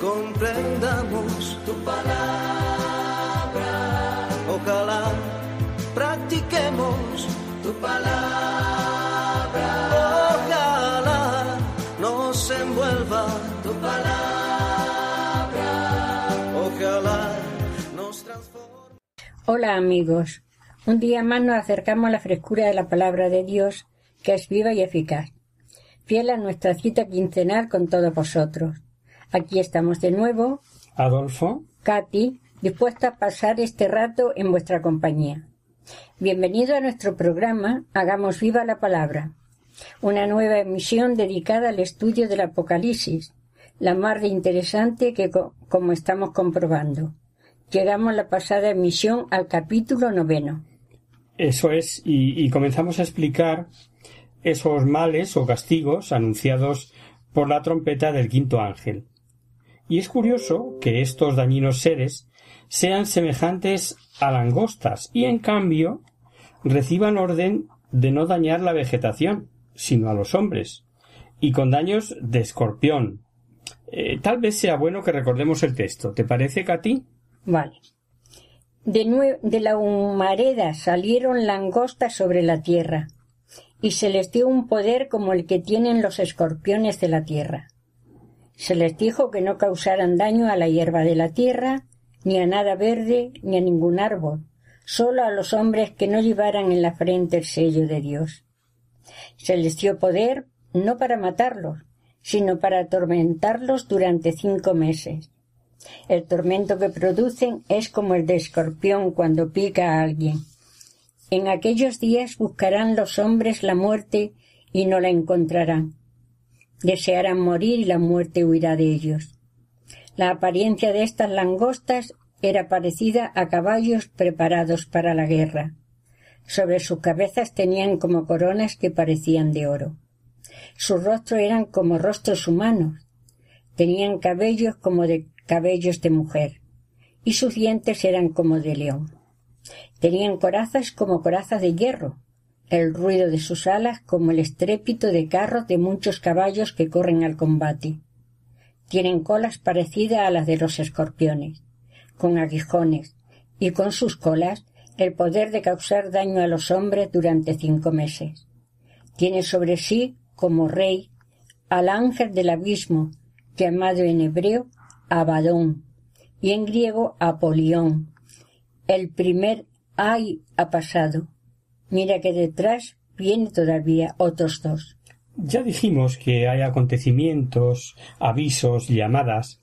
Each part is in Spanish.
comprendamos tu palabra. Ojalá practiquemos tu palabra. Ojalá nos envuelva tu palabra. Ojalá nos transforme. Hola amigos, un día más nos acercamos a la frescura de la palabra de Dios, que es viva y eficaz, fiel a nuestra cita quincenal con todos vosotros. Aquí estamos de nuevo, Adolfo, Katy, dispuesta a pasar este rato en vuestra compañía. Bienvenido a nuestro programa Hagamos viva la palabra, una nueva emisión dedicada al estudio del Apocalipsis, la más de interesante que co- como estamos comprobando. Llegamos la pasada emisión al capítulo noveno. eso es, y, y comenzamos a explicar esos males o castigos anunciados por la trompeta del quinto ángel. Y es curioso que estos dañinos seres sean semejantes a langostas y en cambio reciban orden de no dañar la vegetación, sino a los hombres, y con daños de escorpión. Eh, tal vez sea bueno que recordemos el texto. ¿Te parece, Katy? Vale. De, de la humareda salieron langostas sobre la tierra, y se les dio un poder como el que tienen los escorpiones de la tierra. Se les dijo que no causaran daño a la hierba de la tierra, ni a nada verde, ni a ningún árbol, solo a los hombres que no llevaran en la frente el sello de Dios. Se les dio poder no para matarlos, sino para atormentarlos durante cinco meses. El tormento que producen es como el de escorpión cuando pica a alguien. En aquellos días buscarán los hombres la muerte y no la encontrarán. Desearán morir y la muerte huirá de ellos. La apariencia de estas langostas era parecida a caballos preparados para la guerra. Sobre sus cabezas tenían como coronas que parecían de oro. Sus rostros eran como rostros humanos. Tenían cabellos como de cabellos de mujer, y sus dientes eran como de león. Tenían corazas como corazas de hierro, el ruido de sus alas como el estrépito de carros de muchos caballos que corren al combate. Tienen colas parecidas a las de los escorpiones, con aguijones, y con sus colas el poder de causar daño a los hombres durante cinco meses. Tiene sobre sí, como rey, al ángel del abismo, llamado en hebreo Abadón, y en griego Apolión. El primer ay ha pasado. Mira que detrás viene todavía otros dos. Ya dijimos que hay acontecimientos, avisos, llamadas,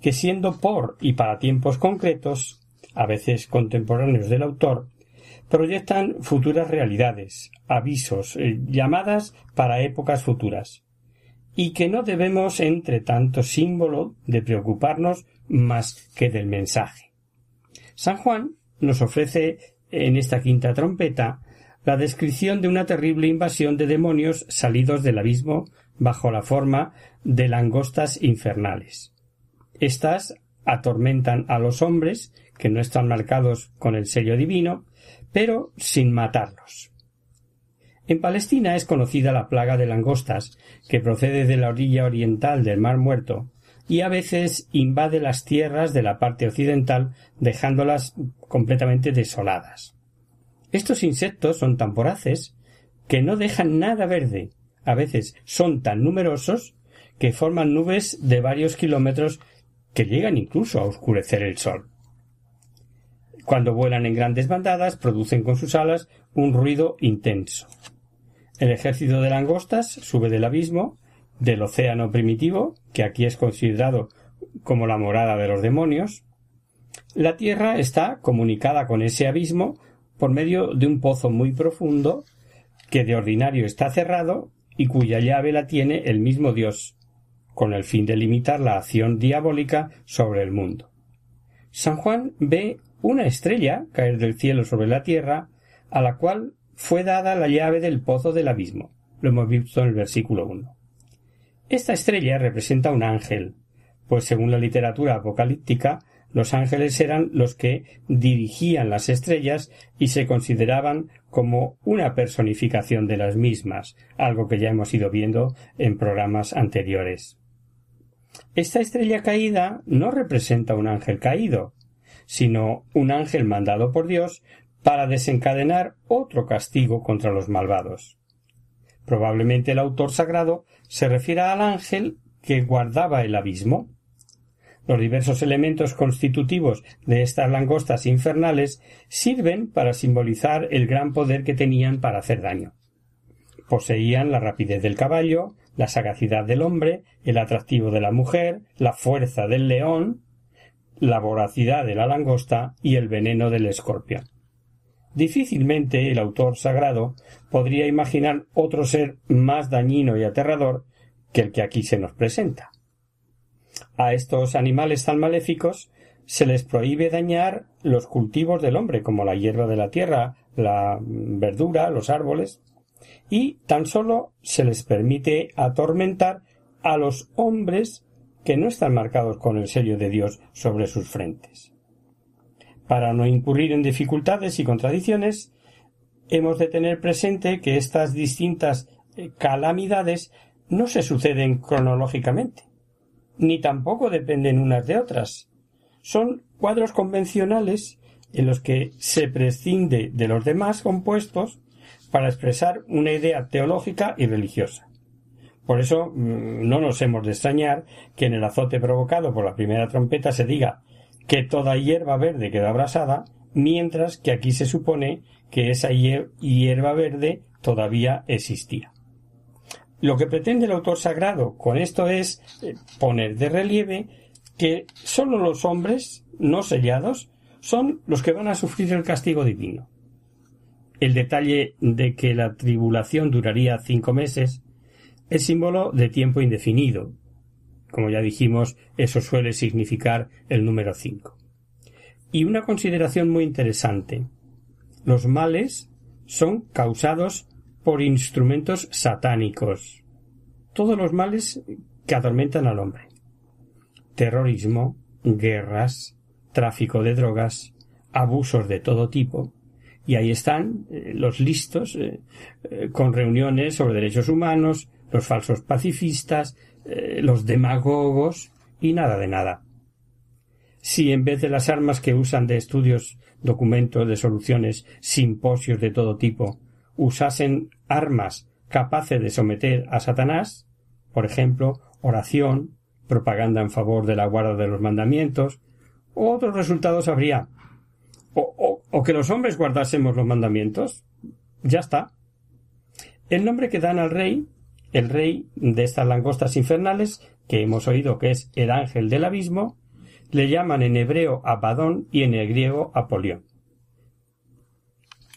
que siendo por y para tiempos concretos, a veces contemporáneos del autor, proyectan futuras realidades, avisos, eh, llamadas para épocas futuras, y que no debemos, entre tanto símbolo, de preocuparnos más que del mensaje. San Juan nos ofrece en esta quinta trompeta la descripción de una terrible invasión de demonios salidos del abismo bajo la forma de langostas infernales. Estas atormentan a los hombres que no están marcados con el sello divino, pero sin matarlos. En Palestina es conocida la plaga de langostas, que procede de la orilla oriental del Mar Muerto, y a veces invade las tierras de la parte occidental, dejándolas completamente desoladas. Estos insectos son tan voraces que no dejan nada verde. A veces son tan numerosos que forman nubes de varios kilómetros que llegan incluso a oscurecer el sol. Cuando vuelan en grandes bandadas producen con sus alas un ruido intenso. El ejército de langostas sube del abismo, del océano primitivo, que aquí es considerado como la morada de los demonios. La tierra está comunicada con ese abismo por medio de un pozo muy profundo que de ordinario está cerrado y cuya llave la tiene el mismo Dios, con el fin de limitar la acción diabólica sobre el mundo. San Juan ve una estrella caer del cielo sobre la tierra, a la cual fue dada la llave del pozo del abismo. Lo hemos visto en el versículo 1. Esta estrella representa un ángel, pues según la literatura apocalíptica, los ángeles eran los que dirigían las estrellas y se consideraban como una personificación de las mismas, algo que ya hemos ido viendo en programas anteriores. Esta estrella caída no representa un ángel caído, sino un ángel mandado por Dios para desencadenar otro castigo contra los malvados. Probablemente el autor sagrado se refiera al ángel que guardaba el abismo. Los diversos elementos constitutivos de estas langostas infernales sirven para simbolizar el gran poder que tenían para hacer daño. Poseían la rapidez del caballo, la sagacidad del hombre, el atractivo de la mujer, la fuerza del león, la voracidad de la langosta y el veneno del escorpión. Difícilmente el autor sagrado podría imaginar otro ser más dañino y aterrador que el que aquí se nos presenta. A estos animales tan maléficos se les prohíbe dañar los cultivos del hombre, como la hierba de la tierra, la verdura, los árboles, y tan solo se les permite atormentar a los hombres que no están marcados con el sello de Dios sobre sus frentes. Para no incurrir en dificultades y contradicciones, hemos de tener presente que estas distintas eh, calamidades no se suceden cronológicamente, ni tampoco dependen unas de otras. Son cuadros convencionales en los que se prescinde de los demás compuestos para expresar una idea teológica y religiosa. Por eso mm, no nos hemos de extrañar que en el azote provocado por la primera trompeta se diga que toda hierba verde queda abrasada, mientras que aquí se supone que esa hierba verde todavía existía. Lo que pretende el autor sagrado con esto es eh, poner de relieve que sólo los hombres no sellados son los que van a sufrir el castigo divino. El detalle de que la tribulación duraría cinco meses es símbolo de tiempo indefinido. Como ya dijimos, eso suele significar el número cinco. Y una consideración muy interesante. Los males son causados por instrumentos satánicos. Todos los males que atormentan al hombre. Terrorismo, guerras, tráfico de drogas, abusos de todo tipo, y ahí están eh, los listos eh, eh, con reuniones sobre derechos humanos, los falsos pacifistas, los demagogos y nada de nada. Si en vez de las armas que usan de estudios, documentos, de soluciones, simposios de todo tipo, usasen armas capaces de someter a Satanás, por ejemplo, oración, propaganda en favor de la guarda de los mandamientos, otros resultados habría o, que los hombres guardásemos los mandamientos. Ya está. El nombre que dan al rey, el rey de estas langostas infernales, que hemos oído que es el ángel del abismo, le llaman en hebreo Abadón y en el griego Apolión.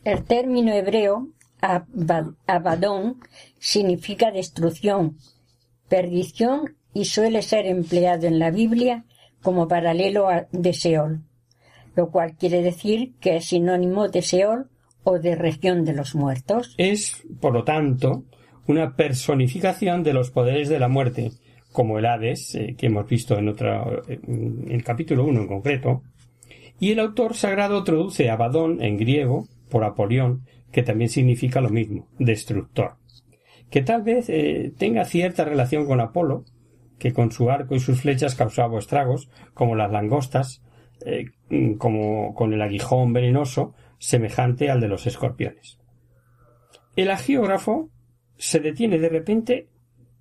El término hebreo Abadón significa destrucción, perdición y suele ser empleado en la Biblia como paralelo de Seol lo cual quiere decir que es sinónimo de Seol o de región de los muertos. Es, por lo tanto, una personificación de los poderes de la muerte, como el Hades, eh, que hemos visto en, otro, en el capítulo 1 en concreto, y el autor sagrado traduce Abadón en griego por Apolión, que también significa lo mismo, destructor, que tal vez eh, tenga cierta relación con Apolo, que con su arco y sus flechas causaba estragos, como las langostas, eh, como con el aguijón venenoso semejante al de los escorpiones. El agiógrafo se detiene de repente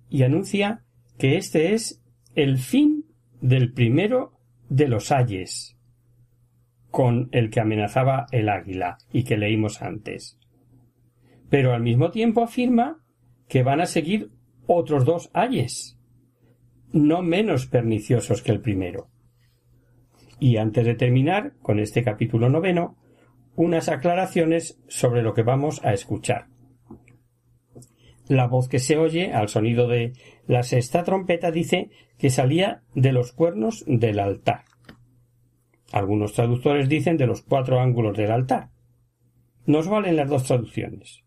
y anuncia que este es el fin del primero de los ayes, con el que amenazaba el águila y que leímos antes. Pero al mismo tiempo afirma que van a seguir otros dos ayes, no menos perniciosos que el primero. Y antes de terminar con este capítulo noveno, unas aclaraciones sobre lo que vamos a escuchar. La voz que se oye al sonido de la sexta trompeta dice que salía de los cuernos del altar. Algunos traductores dicen de los cuatro ángulos del altar. Nos valen las dos traducciones.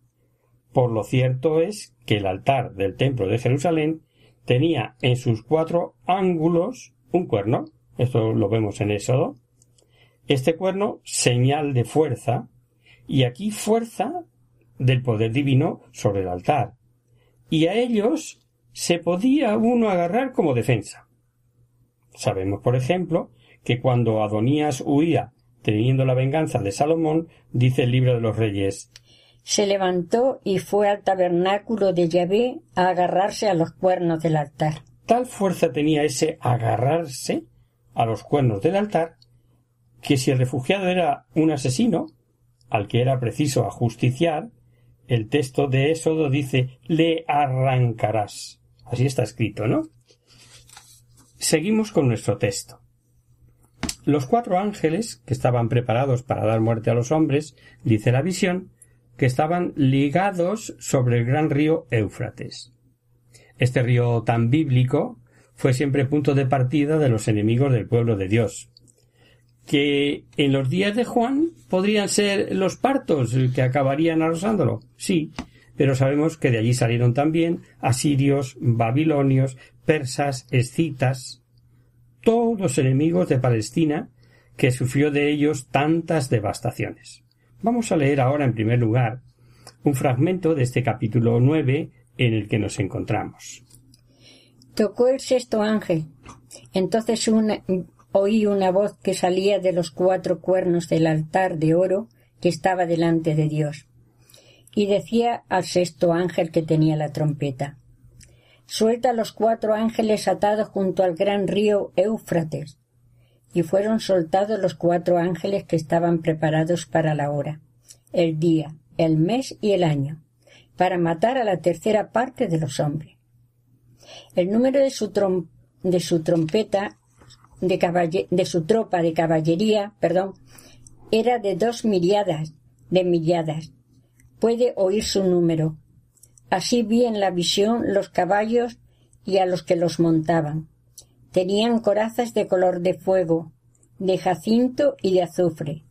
Por lo cierto es que el altar del templo de Jerusalén tenía en sus cuatro ángulos un cuerno. Esto lo vemos en Éxodo. Este cuerno, señal de fuerza, y aquí fuerza del poder divino sobre el altar. Y a ellos se podía uno agarrar como defensa. Sabemos, por ejemplo, que cuando Adonías huía teniendo la venganza de Salomón, dice el libro de los reyes se levantó y fue al tabernáculo de Yahvé a agarrarse a los cuernos del altar. Tal fuerza tenía ese agarrarse a los cuernos del altar que si el refugiado era un asesino, al que era preciso ajusticiar, el texto de Éxodo dice le arrancarás. Así está escrito, ¿no? Seguimos con nuestro texto. Los cuatro ángeles, que estaban preparados para dar muerte a los hombres, dice la visión, que estaban ligados sobre el gran río Éufrates. Este río tan bíblico fue siempre punto de partida de los enemigos del pueblo de Dios, que en los días de Juan podrían ser los partos que acabarían arrasándolo. Sí, pero sabemos que de allí salieron también asirios, babilonios, persas, escitas, todos enemigos de Palestina, que sufrió de ellos tantas devastaciones. Vamos a leer ahora en primer lugar un fragmento de este capítulo nueve en el que nos encontramos. Tocó el sexto ángel. Entonces oí una voz que salía de los cuatro cuernos del altar de oro que estaba delante de Dios. Y decía al sexto ángel que tenía la trompeta Suelta los cuatro ángeles atados junto al gran río Éufrates. Y fueron soltados los cuatro ángeles que estaban preparados para la hora, el día, el mes y el año, para matar a la tercera parte de los hombres. El número de su, de su trompeta de, de su tropa de caballería, perdón, era de dos miriadas, de milladas. Puede oír su número. Así vi en la visión los caballos y a los que los montaban. Tenían corazas de color de fuego, de jacinto y de azufre.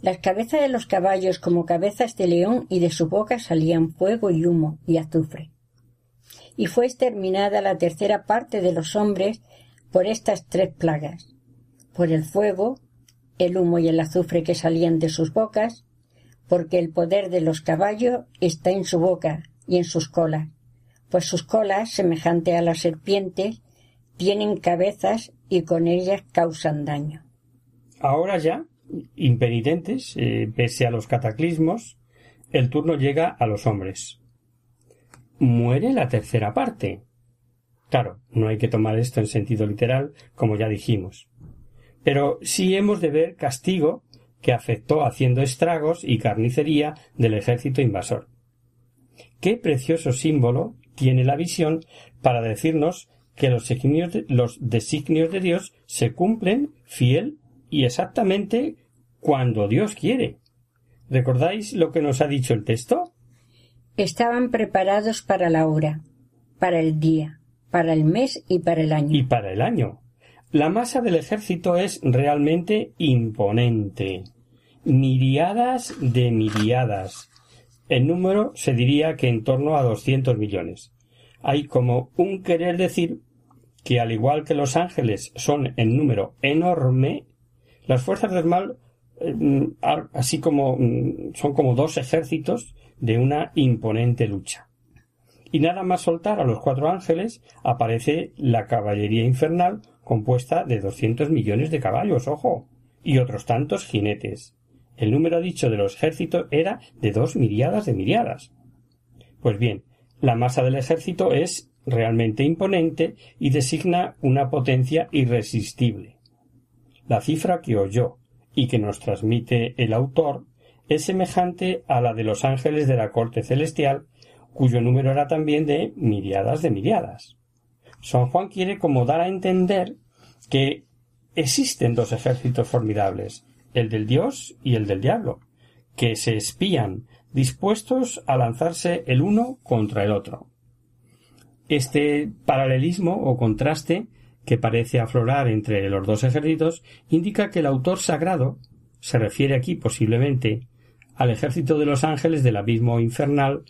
Las cabezas de los caballos como cabezas de león y de su boca salían fuego y humo y azufre. Y fue exterminada la tercera parte de los hombres por estas tres plagas, por el fuego, el humo y el azufre que salían de sus bocas, porque el poder de los caballos está en su boca y en sus colas, pues sus colas, semejante a las serpientes, tienen cabezas y con ellas causan daño. Ahora ya, impenitentes, eh, pese a los cataclismos, el turno llega a los hombres. Muere la tercera parte. Claro, no hay que tomar esto en sentido literal, como ya dijimos. Pero sí hemos de ver castigo que afectó haciendo estragos y carnicería del ejército invasor. Qué precioso símbolo tiene la visión para decirnos que los designios de, los designios de Dios se cumplen fiel y exactamente cuando Dios quiere. ¿Recordáis lo que nos ha dicho el texto? Estaban preparados para la hora, para el día, para el mes y para el año. Y para el año. La masa del ejército es realmente imponente. Miriadas de miriadas. En número se diría que en torno a doscientos millones. Hay como un querer decir que al igual que los ángeles son en número enorme, las fuerzas del mal eh, así como mm, son como dos ejércitos de una imponente lucha y nada más soltar a los cuatro ángeles aparece la caballería infernal compuesta de doscientos millones de caballos, ojo, y otros tantos jinetes. El número dicho de los ejércitos era de dos miriadas de miriadas. Pues bien, la masa del ejército es realmente imponente y designa una potencia irresistible. La cifra que oyó y que nos transmite el autor es semejante a la de los ángeles de la corte celestial cuyo número era también de miriadas de miriadas. San Juan quiere como dar a entender que existen dos ejércitos formidables, el del Dios y el del diablo, que se espían, dispuestos a lanzarse el uno contra el otro. Este paralelismo o contraste que parece aflorar entre los dos ejércitos, indica que el autor sagrado se refiere aquí posiblemente al ejército de los ángeles del abismo infernal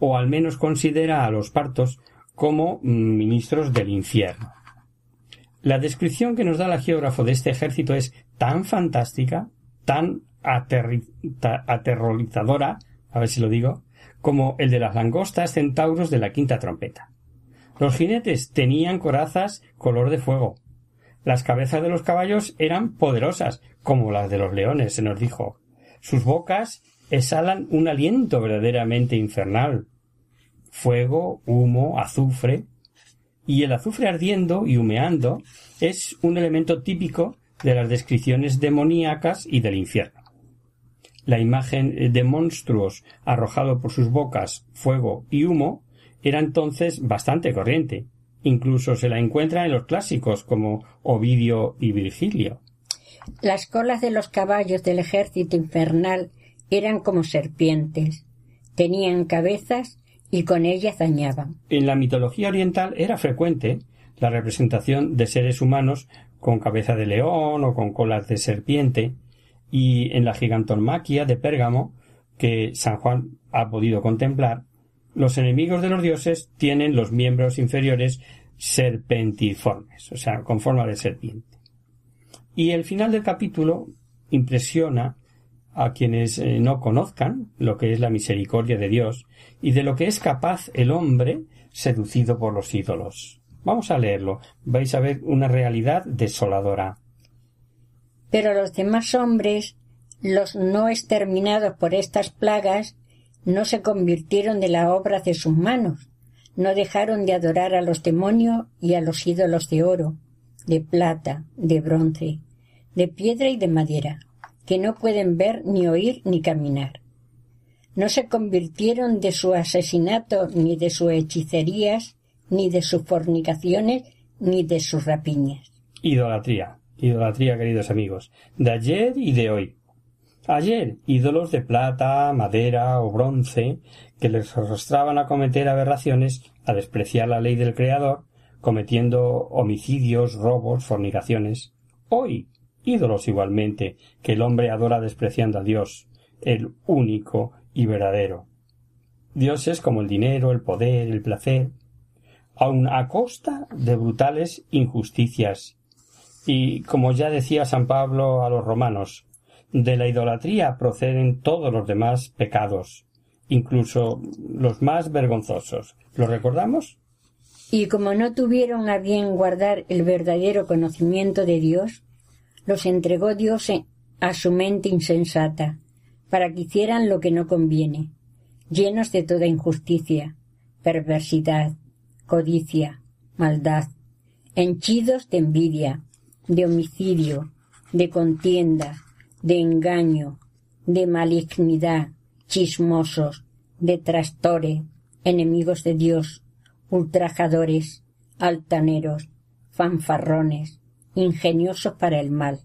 o al menos considera a los partos como ministros del infierno. La descripción que nos da la geógrafo de este ejército es tan fantástica, tan aterrorizadora, a ver si lo digo, como el de las langostas centauros de la quinta trompeta. Los jinetes tenían corazas color de fuego. Las cabezas de los caballos eran poderosas, como las de los leones, se nos dijo. Sus bocas exhalan un aliento verdaderamente infernal. Fuego, humo, azufre. Y el azufre ardiendo y humeando es un elemento típico de las descripciones demoníacas y del infierno. La imagen de monstruos arrojado por sus bocas fuego y humo era entonces bastante corriente. Incluso se la encuentra en los clásicos como Ovidio y Virgilio. Las colas de los caballos del ejército infernal eran como serpientes. Tenían cabezas y con ellas dañaban. En la mitología oriental era frecuente la representación de seres humanos con cabeza de león o con colas de serpiente, y en la gigantomaquia de Pérgamo, que San Juan ha podido contemplar, los enemigos de los dioses tienen los miembros inferiores serpentiformes, o sea, con forma de serpiente. Y el final del capítulo impresiona a quienes eh, no conozcan lo que es la misericordia de Dios y de lo que es capaz el hombre seducido por los ídolos. Vamos a leerlo. Vais a ver una realidad desoladora. Pero los demás hombres, los no exterminados por estas plagas, no se convirtieron de la obra de sus manos, no dejaron de adorar a los demonios y a los ídolos de oro, de plata, de bronce, de piedra y de madera, que no pueden ver ni oír ni caminar. No se convirtieron de su asesinato ni de sus hechicerías, ni de sus fornicaciones, ni de sus rapiñas. Idolatría, idolatría, queridos amigos, de ayer y de hoy. Ayer, ídolos de plata, madera o bronce, que les arrastraban a cometer aberraciones, a despreciar la ley del Creador, cometiendo homicidios, robos, fornicaciones. Hoy, ídolos igualmente, que el hombre adora despreciando a Dios, el único y verdadero. Dioses como el dinero, el poder, el placer, aun a costa de brutales injusticias. Y como ya decía San Pablo a los romanos, de la idolatría proceden todos los demás pecados, incluso los más vergonzosos. ¿Lo recordamos? Y como no tuvieron a bien guardar el verdadero conocimiento de Dios, los entregó Dios a su mente insensata, para que hicieran lo que no conviene, llenos de toda injusticia, perversidad, codicia, maldad, henchidos de envidia, de homicidio, de contienda, de engaño, de malignidad, chismosos, detractores, enemigos de Dios, ultrajadores, altaneros, fanfarrones, ingeniosos para el mal,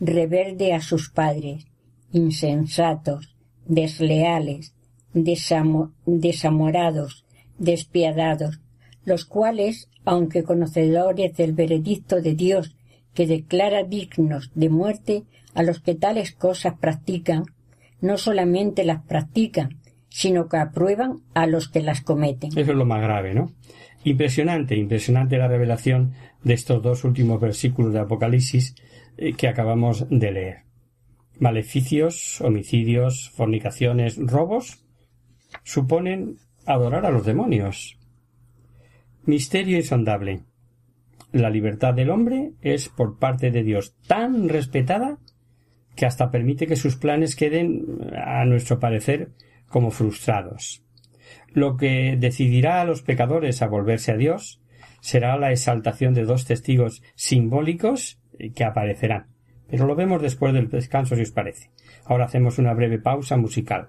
rebelde a sus padres, insensatos, desleales, desamorados, despiadados, los cuales, aunque conocedores del veredicto de Dios que declara dignos de muerte a los que tales cosas practican, no solamente las practican, sino que aprueban a los que las cometen. Eso es lo más grave, ¿no? Impresionante, impresionante la revelación de estos dos últimos versículos de Apocalipsis eh, que acabamos de leer. Maleficios, homicidios, fornicaciones, robos suponen adorar a los demonios. Misterio insondable. La libertad del hombre es por parte de Dios tan respetada que hasta permite que sus planes queden, a nuestro parecer, como frustrados. Lo que decidirá a los pecadores a volverse a Dios será la exaltación de dos testigos simbólicos que aparecerán. Pero lo vemos después del descanso si os parece. Ahora hacemos una breve pausa musical.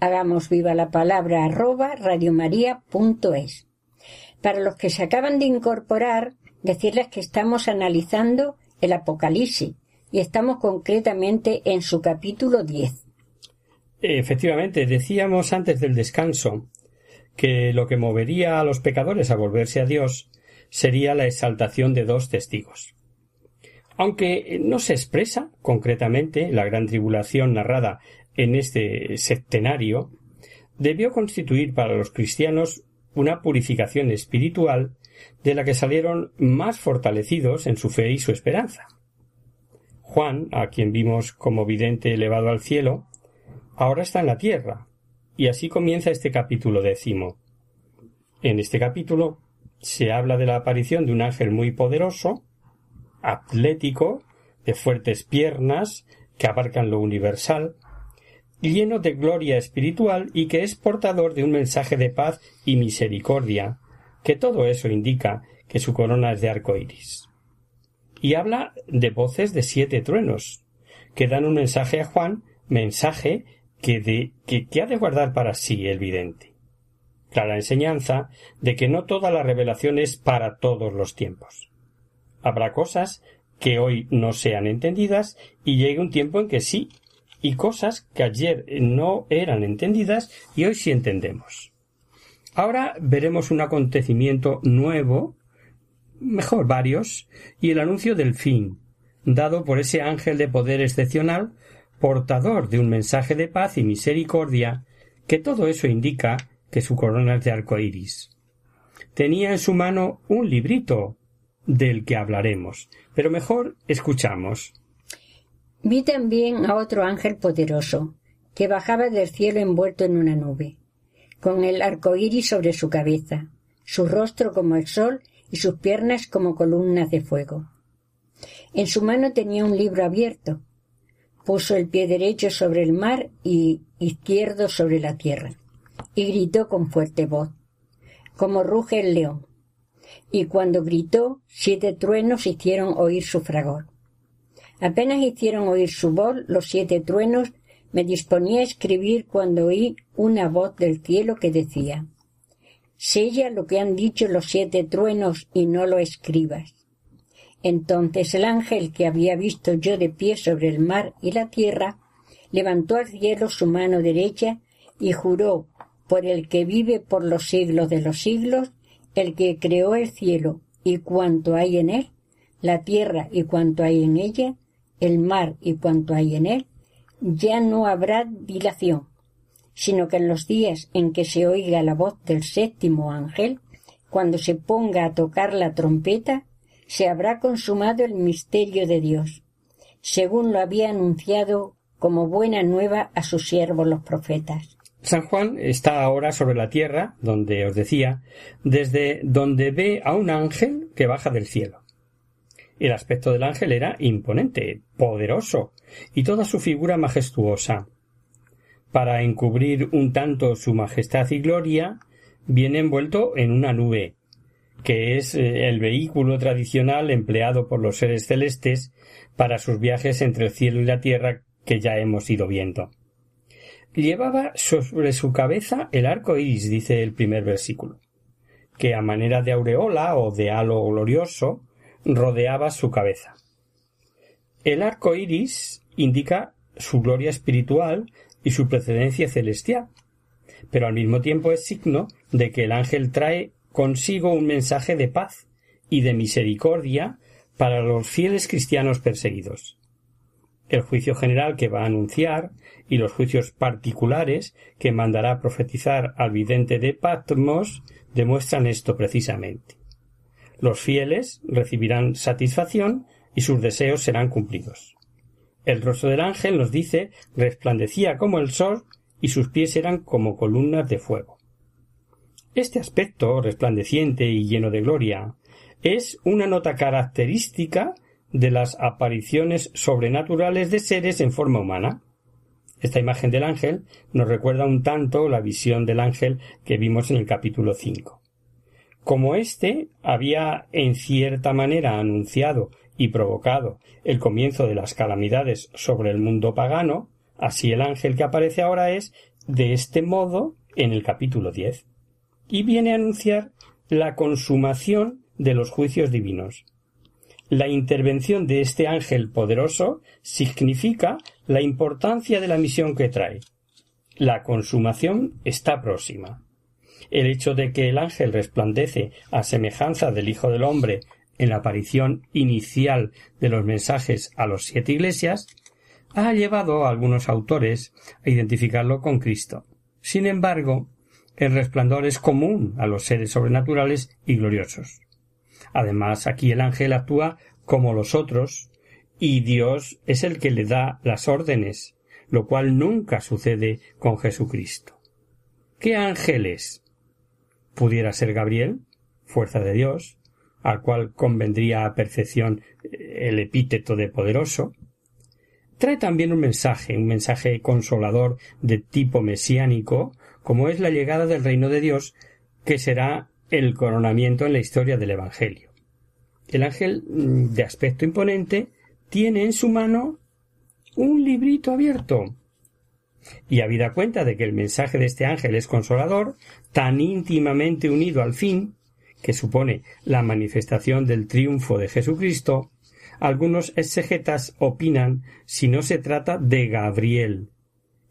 hagamos viva la palabra arroba radiomaria.es. Para los que se acaban de incorporar, decirles que estamos analizando el Apocalipsis y estamos concretamente en su capítulo 10. Efectivamente, decíamos antes del descanso que lo que movería a los pecadores a volverse a Dios sería la exaltación de dos testigos. Aunque no se expresa concretamente la gran tribulación narrada en este septenario, debió constituir para los cristianos una purificación espiritual de la que salieron más fortalecidos en su fe y su esperanza. Juan, a quien vimos como vidente elevado al cielo, ahora está en la tierra, y así comienza este capítulo décimo. En este capítulo se habla de la aparición de un ángel muy poderoso, atlético, de fuertes piernas, que abarcan lo universal, lleno de gloria espiritual y que es portador de un mensaje de paz y misericordia, que todo eso indica que su corona es de arco iris. Y habla de voces de siete truenos, que dan un mensaje a Juan, mensaje que, de, que, ha de guardar para sí el vidente. Clara enseñanza de que no toda la revelación es para todos los tiempos. Habrá cosas que hoy no sean entendidas y llegue un tiempo en que sí, y cosas que ayer no eran entendidas y hoy sí entendemos. Ahora veremos un acontecimiento nuevo, mejor varios, y el anuncio del fin, dado por ese ángel de poder excepcional, portador de un mensaje de paz y misericordia, que todo eso indica que su corona es de arco iris. Tenía en su mano un librito del que hablaremos, pero mejor escuchamos. Vi también a otro ángel poderoso, que bajaba del cielo envuelto en una nube, con el arco iris sobre su cabeza, su rostro como el sol y sus piernas como columnas de fuego. En su mano tenía un libro abierto. Puso el pie derecho sobre el mar y izquierdo sobre la tierra, y gritó con fuerte voz, como ruge el león. Y cuando gritó, siete truenos hicieron oír su fragor. Apenas hicieron oír su voz los siete truenos, me disponía a escribir cuando oí una voz del cielo que decía Sella lo que han dicho los siete truenos y no lo escribas. Entonces el ángel que había visto yo de pie sobre el mar y la tierra, levantó al cielo su mano derecha y juró por el que vive por los siglos de los siglos, el que creó el cielo y cuanto hay en él, la tierra y cuanto hay en ella, el mar y cuanto hay en él, ya no habrá dilación, sino que en los días en que se oiga la voz del séptimo ángel, cuando se ponga a tocar la trompeta, se habrá consumado el misterio de Dios, según lo había anunciado como buena nueva a sus siervos los profetas. San Juan está ahora sobre la tierra, donde os decía, desde donde ve a un ángel que baja del cielo. El aspecto del ángel era imponente, poderoso, y toda su figura majestuosa. Para encubrir un tanto su majestad y gloria, viene envuelto en una nube, que es eh, el vehículo tradicional empleado por los seres celestes para sus viajes entre el cielo y la tierra que ya hemos ido viendo. Llevaba sobre su cabeza el arco iris, dice el primer versículo, que a manera de aureola o de halo glorioso rodeaba su cabeza. El arco iris indica su gloria espiritual y su precedencia celestial, pero al mismo tiempo es signo de que el ángel trae consigo un mensaje de paz y de misericordia para los fieles cristianos perseguidos. El juicio general que va a anunciar y los juicios particulares que mandará profetizar al vidente de Patmos demuestran esto precisamente. Los fieles recibirán satisfacción y sus deseos serán cumplidos. El rostro del ángel nos dice resplandecía como el sol y sus pies eran como columnas de fuego. Este aspecto resplandeciente y lleno de gloria es una nota característica de las apariciones sobrenaturales de seres en forma humana. Esta imagen del ángel nos recuerda un tanto la visión del ángel que vimos en el capítulo 5. Como éste había en cierta manera anunciado y provocado el comienzo de las calamidades sobre el mundo pagano, así el ángel que aparece ahora es de este modo en el capítulo 10 y viene a anunciar la consumación de los juicios divinos. La intervención de este ángel poderoso significa la importancia de la misión que trae. La consumación está próxima. El hecho de que el ángel resplandece a semejanza del Hijo del Hombre en la aparición inicial de los mensajes a los siete iglesias ha llevado a algunos autores a identificarlo con Cristo. Sin embargo, el resplandor es común a los seres sobrenaturales y gloriosos. Además, aquí el ángel actúa como los otros, y Dios es el que le da las órdenes, lo cual nunca sucede con Jesucristo. ¿Qué ángel es? Pudiera ser Gabriel, fuerza de Dios, al cual convendría a perfección el epíteto de poderoso. Trae también un mensaje, un mensaje consolador de tipo mesiánico, como es la llegada del reino de Dios, que será el coronamiento en la historia del Evangelio. El ángel mm, de aspecto imponente tiene en su mano un librito abierto. Y habida cuenta de que el mensaje de este ángel es consolador, tan íntimamente unido al fin, que supone la manifestación del triunfo de Jesucristo, algunos exegetas opinan si no se trata de Gabriel,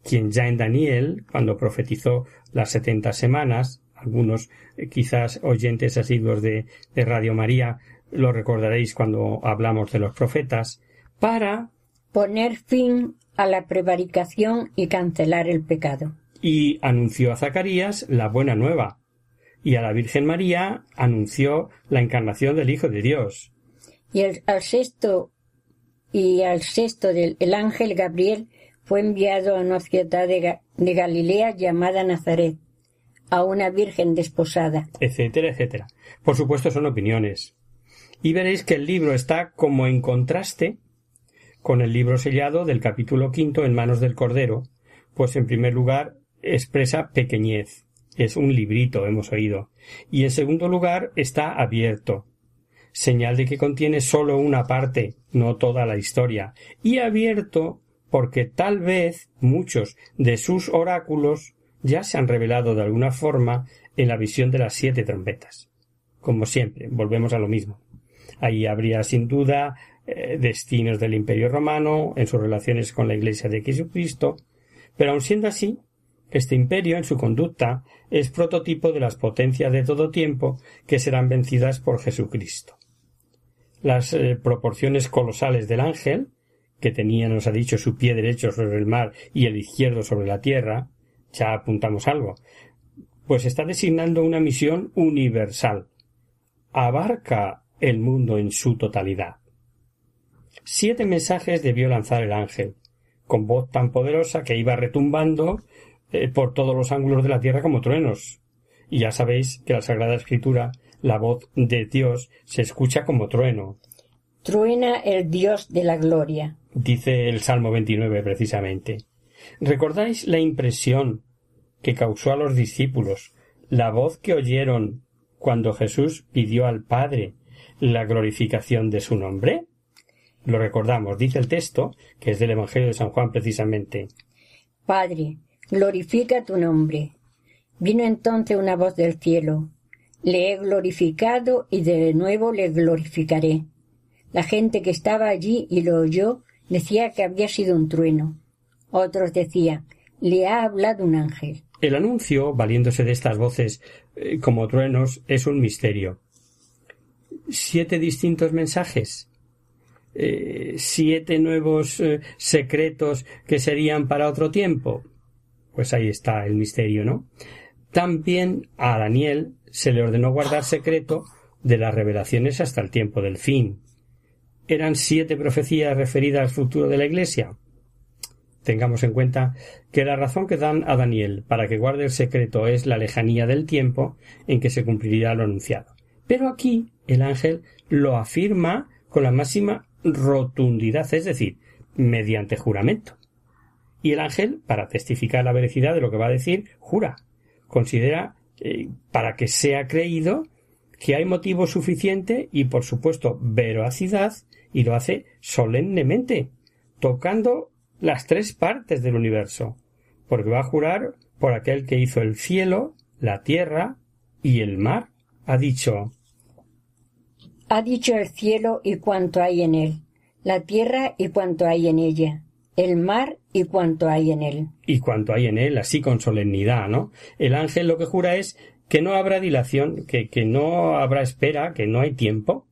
quien ya en Daniel, cuando profetizó las setenta semanas, algunos eh, quizás oyentes asiduos de, de Radio María lo recordaréis cuando hablamos de los profetas, para poner fin a la prevaricación y cancelar el pecado. Y anunció a Zacarías la buena nueva, y a la Virgen María anunció la encarnación del Hijo de Dios. Y al sexto y al sexto del el ángel Gabriel fue enviado a una ciudad de, de Galilea llamada Nazaret, a una virgen desposada. etcétera, etcétera. Por supuesto son opiniones. Y veréis que el libro está como en contraste con el libro sellado del capítulo quinto en manos del Cordero, pues en primer lugar expresa pequeñez, es un librito, hemos oído, y en segundo lugar está abierto, señal de que contiene sólo una parte, no toda la historia, y abierto porque tal vez muchos de sus oráculos ya se han revelado de alguna forma en la visión de las siete trompetas. Como siempre, volvemos a lo mismo. Ahí habría sin duda eh, destinos del Imperio romano en sus relaciones con la Iglesia de Jesucristo, pero aun siendo así, este imperio, en su conducta, es prototipo de las potencias de todo tiempo que serán vencidas por Jesucristo. Las eh, proporciones colosales del ángel, que tenía, nos ha dicho, su pie derecho sobre el mar y el izquierdo sobre la tierra, ya apuntamos algo, pues está designando una misión universal. Abarca el mundo en su totalidad. Siete mensajes debió lanzar el ángel, con voz tan poderosa que iba retumbando eh, por todos los ángulos de la tierra como truenos. Y ya sabéis que la Sagrada Escritura, la voz de Dios, se escucha como trueno. Truena el Dios de la gloria. Dice el Salmo 29 precisamente. ¿Recordáis la impresión que causó a los discípulos la voz que oyeron cuando Jesús pidió al Padre la glorificación de su nombre? Lo recordamos, dice el texto, que es del Evangelio de San Juan precisamente. Padre, glorifica tu nombre. Vino entonces una voz del cielo. Le he glorificado y de nuevo le glorificaré. La gente que estaba allí y lo oyó decía que había sido un trueno. Otros decían, le ha hablado un ángel. El anuncio, valiéndose de estas voces eh, como truenos, es un misterio. Siete distintos mensajes, eh, siete nuevos eh, secretos que serían para otro tiempo. Pues ahí está el misterio, ¿no? También a Daniel se le ordenó guardar secreto de las revelaciones hasta el tiempo del fin. ¿Eran siete profecías referidas al futuro de la Iglesia? Tengamos en cuenta que la razón que dan a Daniel para que guarde el secreto es la lejanía del tiempo en que se cumpliría lo anunciado. Pero aquí el ángel lo afirma con la máxima rotundidad, es decir, mediante juramento. Y el ángel, para testificar la veracidad de lo que va a decir, jura. Considera, eh, para que sea creído, que hay motivo suficiente y, por supuesto, veracidad, y lo hace solemnemente, tocando las tres partes del universo, porque va a jurar por aquel que hizo el cielo, la tierra y el mar. Ha dicho Ha dicho el cielo y cuanto hay en él, la tierra y cuanto hay en ella, el mar y cuanto hay en él. Y cuanto hay en él, así con solemnidad, ¿no? El ángel lo que jura es que no habrá dilación, que, que no habrá espera, que no hay tiempo.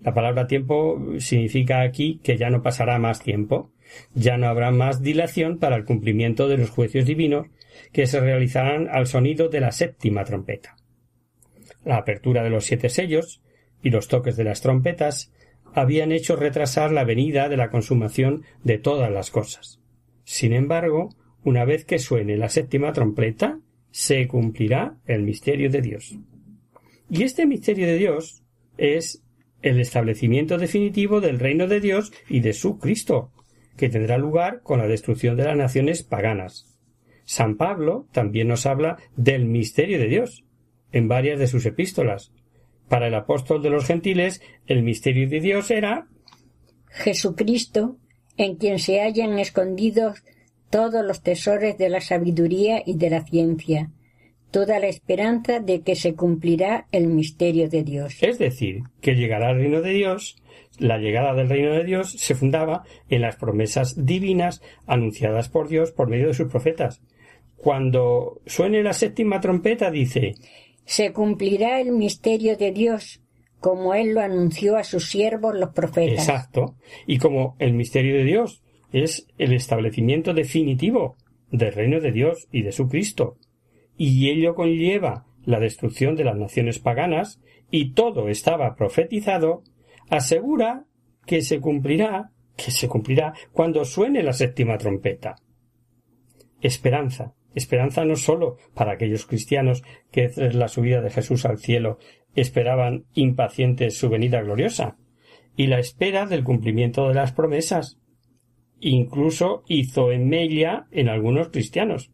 La palabra tiempo significa aquí que ya no pasará más tiempo, ya no habrá más dilación para el cumplimiento de los juicios divinos que se realizarán al sonido de la séptima trompeta. La apertura de los siete sellos y los toques de las trompetas habían hecho retrasar la venida de la consumación de todas las cosas. Sin embargo, una vez que suene la séptima trompeta, se cumplirá el misterio de Dios. Y este misterio de Dios es el establecimiento definitivo del reino de Dios y de su Cristo, que tendrá lugar con la destrucción de las naciones paganas. San Pablo también nos habla del misterio de Dios en varias de sus epístolas. Para el apóstol de los gentiles, el misterio de Dios era Jesucristo, en quien se hallan escondidos todos los tesoros de la sabiduría y de la ciencia, toda la esperanza de que se cumplirá el misterio de Dios. Es decir, que llegará el reino de Dios la llegada del reino de Dios se fundaba en las promesas divinas anunciadas por Dios por medio de sus profetas. Cuando suene la séptima trompeta dice Se cumplirá el misterio de Dios, como él lo anunció a sus siervos los profetas. Exacto. Y como el misterio de Dios es el establecimiento definitivo del reino de Dios y de su Cristo, y ello conlleva la destrucción de las naciones paganas, y todo estaba profetizado, asegura que se cumplirá, que se cumplirá cuando suene la séptima trompeta. Esperanza, esperanza no sólo para aquellos cristianos que tras la subida de Jesús al cielo esperaban impacientes su venida gloriosa, y la espera del cumplimiento de las promesas. Incluso hizo en mella en algunos cristianos.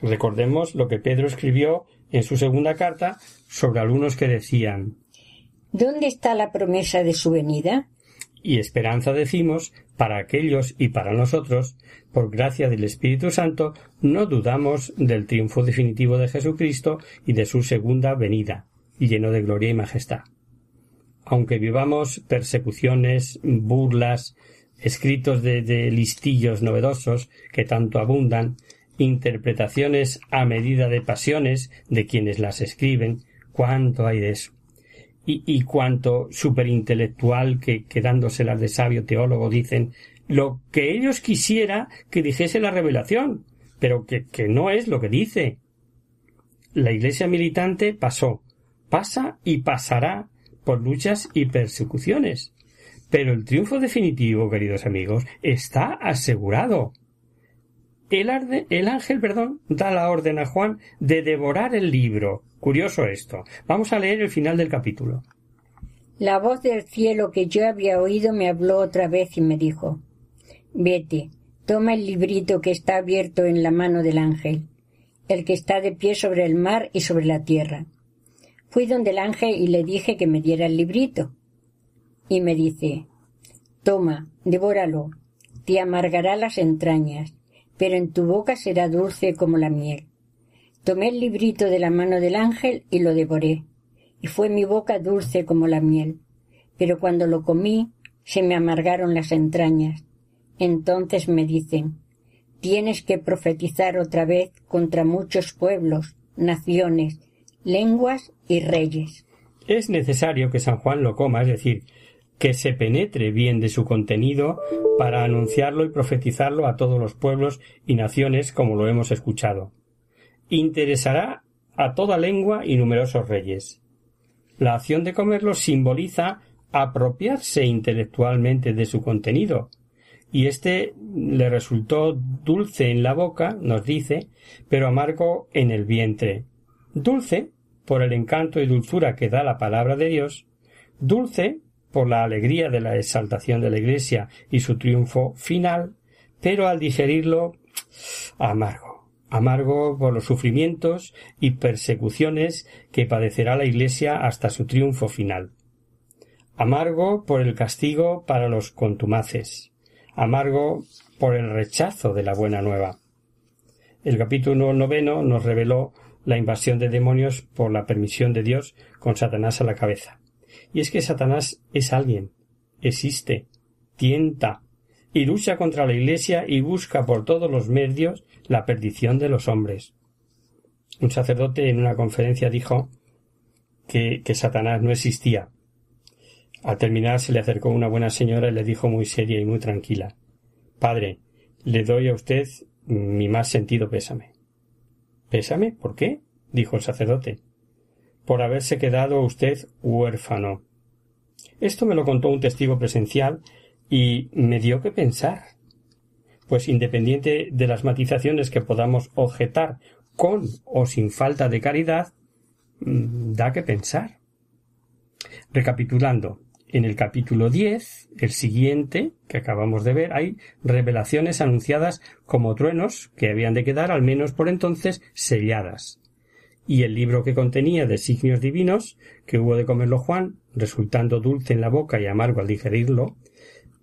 Recordemos lo que Pedro escribió en su segunda carta sobre algunos que decían ¿Dónde está la promesa de su venida? Y esperanza decimos, para aquellos y para nosotros, por gracia del Espíritu Santo, no dudamos del triunfo definitivo de Jesucristo y de su segunda venida, lleno de gloria y majestad. Aunque vivamos persecuciones, burlas, escritos de, de listillos novedosos que tanto abundan, interpretaciones a medida de pasiones de quienes las escriben, cuánto hay de eso y, y cuanto superintelectual que, quedándoselas de sabio teólogo dicen lo que ellos quisiera que dijese la revelación, pero que, que no es lo que dice. La iglesia militante pasó, pasa y pasará por luchas y persecuciones. Pero el triunfo definitivo, queridos amigos, está asegurado. El, el, ángel, perdón, da la orden a Juan de devorar el libro, Curioso esto. Vamos a leer el final del capítulo. La voz del cielo que yo había oído me habló otra vez y me dijo Vete, toma el librito que está abierto en la mano del ángel, el que está de pie sobre el mar y sobre la tierra. Fui donde el ángel y le dije que me diera el librito. Y me dice Toma, devóralo, te amargará las entrañas, pero en tu boca será dulce como la miel. Tomé el librito de la mano del ángel y lo devoré, y fue mi boca dulce como la miel. Pero cuando lo comí, se me amargaron las entrañas. Entonces me dicen, tienes que profetizar otra vez contra muchos pueblos, naciones, lenguas y reyes. Es necesario que San Juan lo coma, es decir, que se penetre bien de su contenido para anunciarlo y profetizarlo a todos los pueblos y naciones como lo hemos escuchado interesará a toda lengua y numerosos reyes. La acción de comerlo simboliza apropiarse intelectualmente de su contenido, y éste le resultó dulce en la boca, nos dice, pero amargo en el vientre. Dulce por el encanto y dulzura que da la palabra de Dios, dulce por la alegría de la exaltación de la Iglesia y su triunfo final, pero al digerirlo amargo, amargo por los sufrimientos y persecuciones que padecerá la Iglesia hasta su triunfo final, amargo por el castigo para los contumaces, amargo por el rechazo de la buena nueva. El capítulo noveno nos reveló la invasión de demonios por la permisión de Dios con Satanás a la cabeza. Y es que Satanás es alguien, existe, tienta, y lucha contra la Iglesia y busca por todos los medios la perdición de los hombres. Un sacerdote en una conferencia dijo que, que Satanás no existía. Al terminar se le acercó una buena señora y le dijo muy seria y muy tranquila Padre, le doy a usted mi más sentido pésame. ¿Pésame? ¿Por qué? dijo el sacerdote. Por haberse quedado usted huérfano. Esto me lo contó un testigo presencial y me dio que pensar. Pues independiente de las matizaciones que podamos objetar con o sin falta de caridad, mm, da que pensar. Recapitulando, en el capítulo 10, el siguiente, que acabamos de ver, hay revelaciones anunciadas como truenos que habían de quedar, al menos por entonces, selladas. Y el libro que contenía designios divinos, que hubo de comerlo Juan, resultando dulce en la boca y amargo al digerirlo,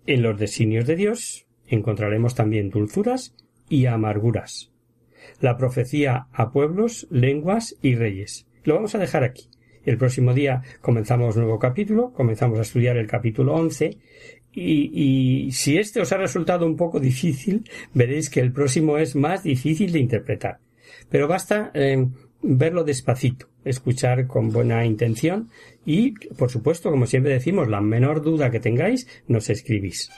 en los designios de Dios encontraremos también dulzuras y amarguras. La profecía a pueblos, lenguas y reyes. Lo vamos a dejar aquí. El próximo día comenzamos nuevo capítulo, comenzamos a estudiar el capítulo 11 y, y, si este os ha resultado un poco difícil, veréis que el próximo es más difícil de interpretar. Pero basta eh, verlo despacito, escuchar con buena intención y, por supuesto, como siempre decimos, la menor duda que tengáis, nos escribís.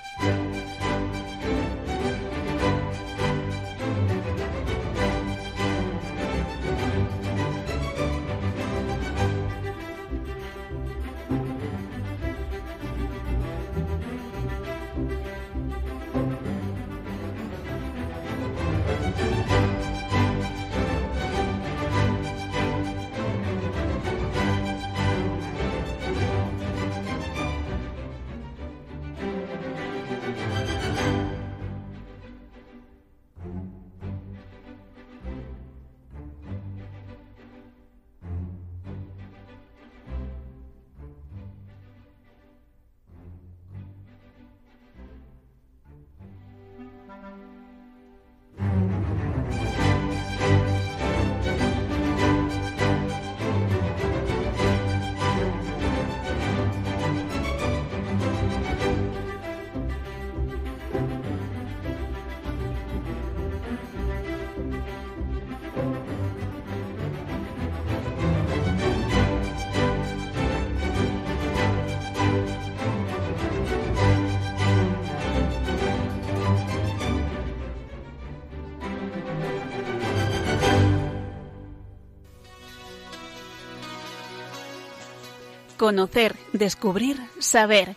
Conocer, descubrir, saber.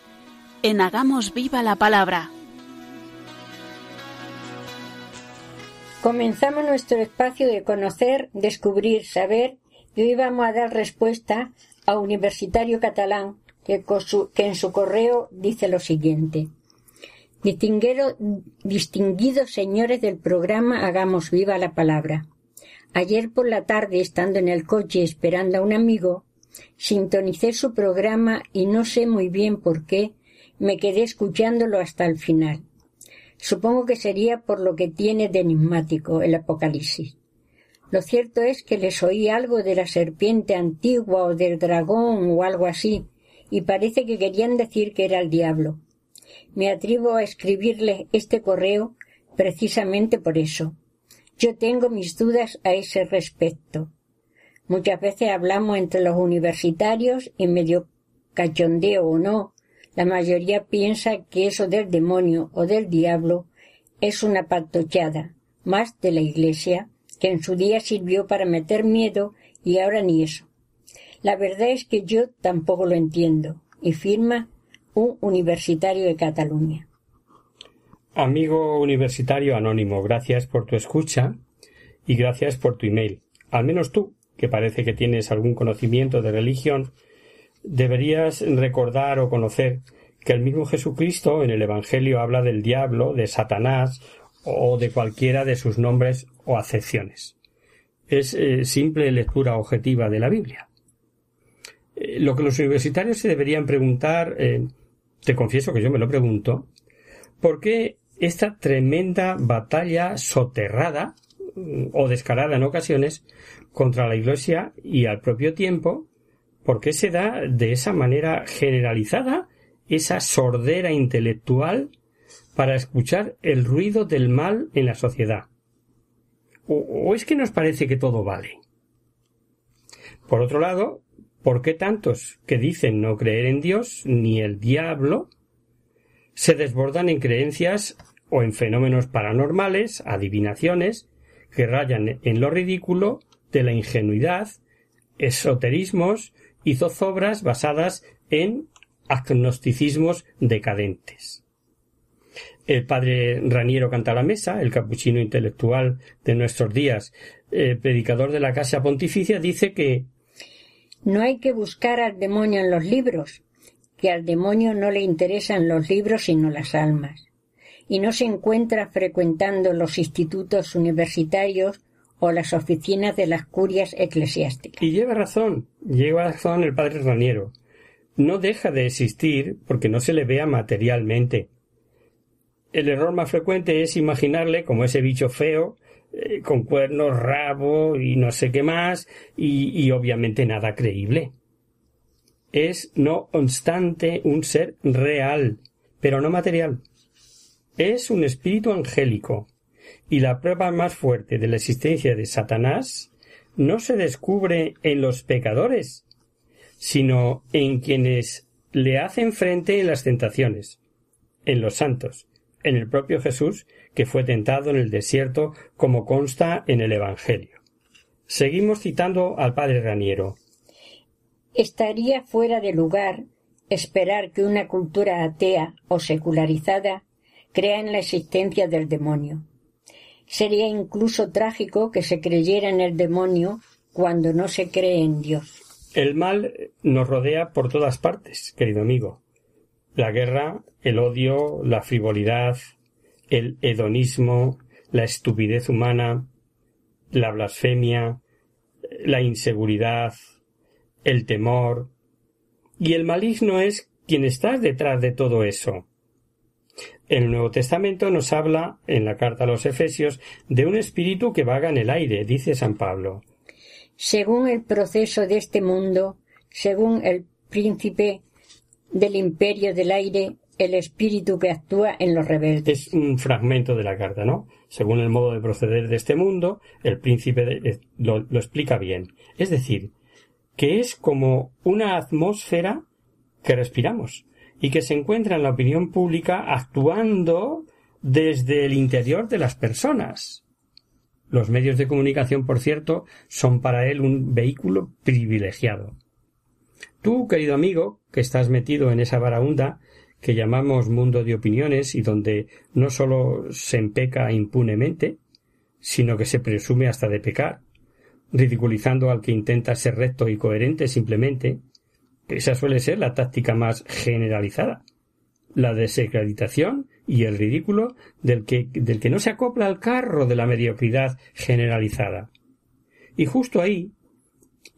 En Hagamos Viva la Palabra. Comenzamos nuestro espacio de conocer, descubrir, saber y hoy vamos a dar respuesta a Universitario Catalán que, en su correo dice lo siguiente. distinguidos señores del programa Hagamos Viva la Palabra. Ayer por la tarde, estando en el coche esperando a un amigo, Sintonicé su programa y no sé muy bien por qué me quedé escuchándolo hasta el final. Supongo que sería por lo que tiene de enigmático el Apocalipsis. Lo cierto es que les oí algo de la serpiente antigua o del dragón o algo así, y parece que querían decir que era el diablo. Me atrevo a escribirles este correo precisamente por eso. Yo tengo mis dudas a ese respecto. Muchas veces hablamos entre los universitarios y medio cachondeo o no, la mayoría piensa que eso del demonio o del diablo es una patochada, más de la Iglesia, que en su día sirvió para meter miedo y ahora ni eso. La verdad es que yo tampoco lo entiendo, y firma un universitario de Cataluña. Amigo universitario anónimo, gracias por tu escucha y gracias por tu email. Al menos tú, que parece que tienes algún conocimiento de religión, deberías recordar o conocer que el mismo Jesucristo en el Evangelio habla del diablo, de Satanás o de cualquiera de sus nombres o acepciones. Es eh, simple lectura objetiva de la Biblia. Eh, lo que los universitarios se deberían preguntar, eh, te confieso que yo me lo pregunto, ¿por qué esta tremenda batalla soterrada mm, o descarada en ocasiones contra la Iglesia y al propio tiempo, por qué se da de esa manera generalizada esa sordera intelectual para escuchar el ruido del mal en la sociedad? ¿O, es que nos parece que todo vale? Por otro lado, ¿por qué tantos que dicen no creer en Dios ni el diablo se desbordan en creencias o en fenómenos paranormales, adivinaciones, que rayan en lo ridículo de la ingenuidad, esoterismos y zozobras basadas en agnosticismos decadentes. El padre Raniero canta la mesa, el capuchino intelectual de nuestros días, predicador de la Casa Pontificia, dice que no hay que buscar al demonio en los libros, que al demonio no le interesan los libros sino las almas, y no se encuentra frecuentando los institutos universitarios las oficinas de las curias eclesiásticas. Y lleva razón, lleva razón el padre Raniero no deja de existir porque no se le vea materialmente. El error más frecuente es imaginarle como ese bicho feo, eh, con cuernos, rabo y no sé qué más, y, y obviamente nada creíble. Es, no obstante, un ser real, pero no material. Es un espíritu angélico, y la prueba más fuerte de la existencia de Satanás no se descubre en los pecadores, sino en quienes le hacen frente en las tentaciones, en los santos, en el propio Jesús, que fue tentado en el desierto, como consta en el Evangelio. Seguimos citando al padre Raniero. Estaría fuera de lugar esperar que una cultura atea o secularizada crea en la existencia del demonio. Sería incluso trágico que se creyera en el demonio cuando no se cree en Dios. El mal nos rodea por todas partes, querido amigo. La guerra, el odio, la frivolidad, el hedonismo, la estupidez humana, la blasfemia, la inseguridad, el temor. Y el maligno es quien está detrás de todo eso. El Nuevo Testamento nos habla, en la carta a los Efesios, de un espíritu que vaga en el aire, dice San Pablo según el proceso de este mundo, según el príncipe del imperio del aire, el espíritu que actúa en los rebeldes. Es un fragmento de la carta, ¿no? Según el modo de proceder de este mundo, el príncipe eh, lo, lo explica bien. Es decir, que es como una atmósfera que respiramos y que se encuentra en la opinión pública actuando desde el interior de las personas. Los medios de comunicación, por cierto, son para él un vehículo privilegiado. Tú, querido amigo, que estás metido en esa varaunda que llamamos mundo de opiniones y donde no sólo se empeca impunemente, sino que se presume hasta de pecar, ridiculizando al que intenta ser recto y coherente simplemente, esa suele ser la táctica más generalizada la desacreditación y el ridículo del que, del que no se acopla al carro de la mediocridad generalizada. Y justo ahí,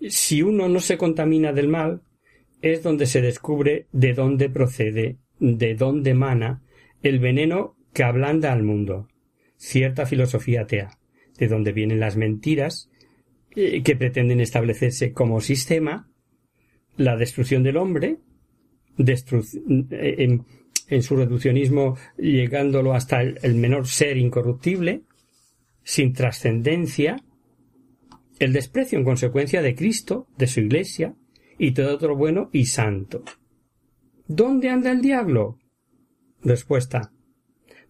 si uno no se contamina del mal, es donde se descubre de dónde procede, de dónde emana el veneno que ablanda al mundo, cierta filosofía atea, de dónde vienen las mentiras eh, que pretenden establecerse como sistema, la destrucción del hombre, eh, en su reduccionismo llegándolo hasta el, menor ser incorruptible, sin trascendencia, el desprecio en consecuencia de Cristo, de su Iglesia, y todo otro bueno y santo. ¿Dónde anda el diablo? Respuesta.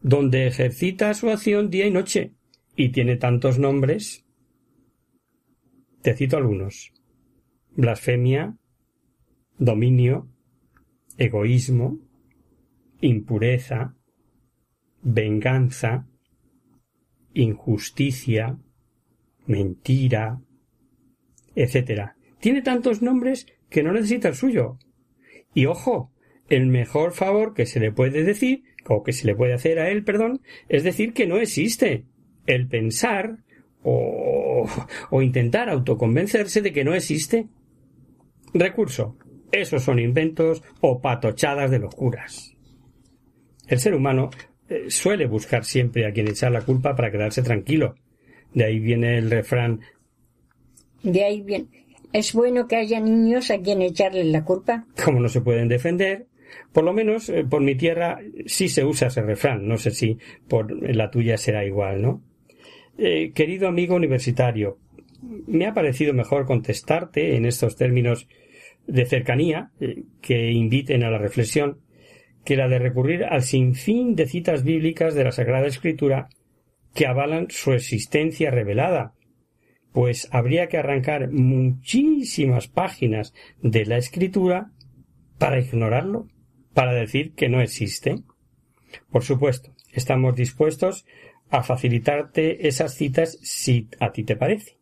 Donde ejercita su acción día y noche, y tiene tantos nombres. Te cito algunos. Blasfemia, dominio, egoísmo, impureza, venganza, injusticia, mentira, etc. Tiene tantos nombres que no necesita el suyo. Y ojo, el mejor favor que se le puede decir, o que se le puede hacer a él, perdón, es decir que no existe. El pensar o, o intentar autoconvencerse de que no existe. Recurso. Esos son inventos o patochadas de los curas. El ser humano eh, suele buscar siempre a quien echar la culpa para quedarse tranquilo. De ahí viene el refrán. De ahí viene. ¿Es bueno que haya niños a quien echarles la culpa? Como no se pueden defender, por lo menos eh, por mi tierra sí se usa ese refrán. No sé si por la tuya será igual, ¿no? Eh, querido amigo universitario, me ha parecido mejor contestarte en estos términos de cercanía que inviten a la reflexión que la de recurrir al sinfín de citas bíblicas de la Sagrada Escritura que avalan su existencia revelada, pues habría que arrancar muchísimas páginas de la Escritura para ignorarlo, para decir que no existe. Por supuesto, estamos dispuestos a facilitarte esas citas si a ti te parece.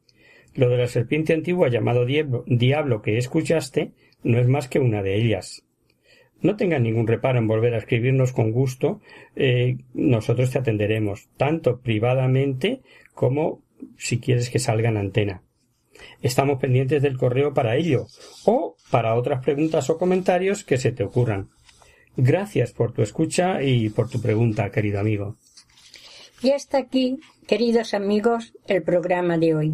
Lo de la serpiente antigua llamado diablo que escuchaste no es más que una de ellas no tengas ningún reparo en volver a escribirnos con gusto. Eh, nosotros te atenderemos, tanto privadamente como si quieres que salga en antena. Estamos pendientes del correo para ello o para otras preguntas o comentarios que se te ocurran. Gracias por tu escucha y por tu pregunta, querido amigo. Y hasta aquí, queridos amigos, el programa de hoy.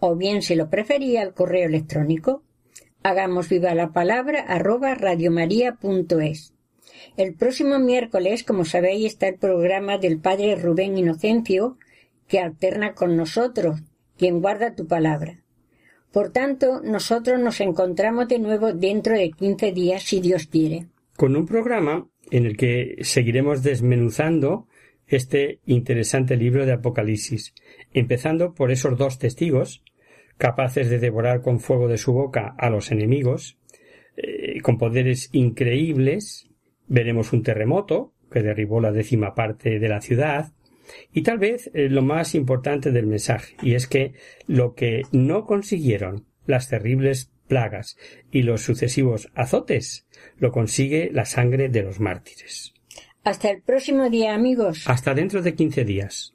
O bien, si lo prefería, el correo electrónico Hagamos viva la palabra arroba radiomaria.es. El próximo miércoles, como sabéis, está el programa del Padre Rubén Inocencio, que alterna con nosotros, quien guarda tu palabra. Por tanto, nosotros nos encontramos de nuevo dentro de quince días, si Dios quiere. Con un programa en el que seguiremos desmenuzando este interesante libro de Apocalipsis, empezando por esos dos testigos capaces de devorar con fuego de su boca a los enemigos, eh, con poderes increíbles, veremos un terremoto que derribó la décima parte de la ciudad, y tal vez eh, lo más importante del mensaje, y es que lo que no consiguieron las terribles plagas y los sucesivos azotes, lo consigue la sangre de los mártires. Hasta el próximo día, amigos. Hasta dentro de quince días.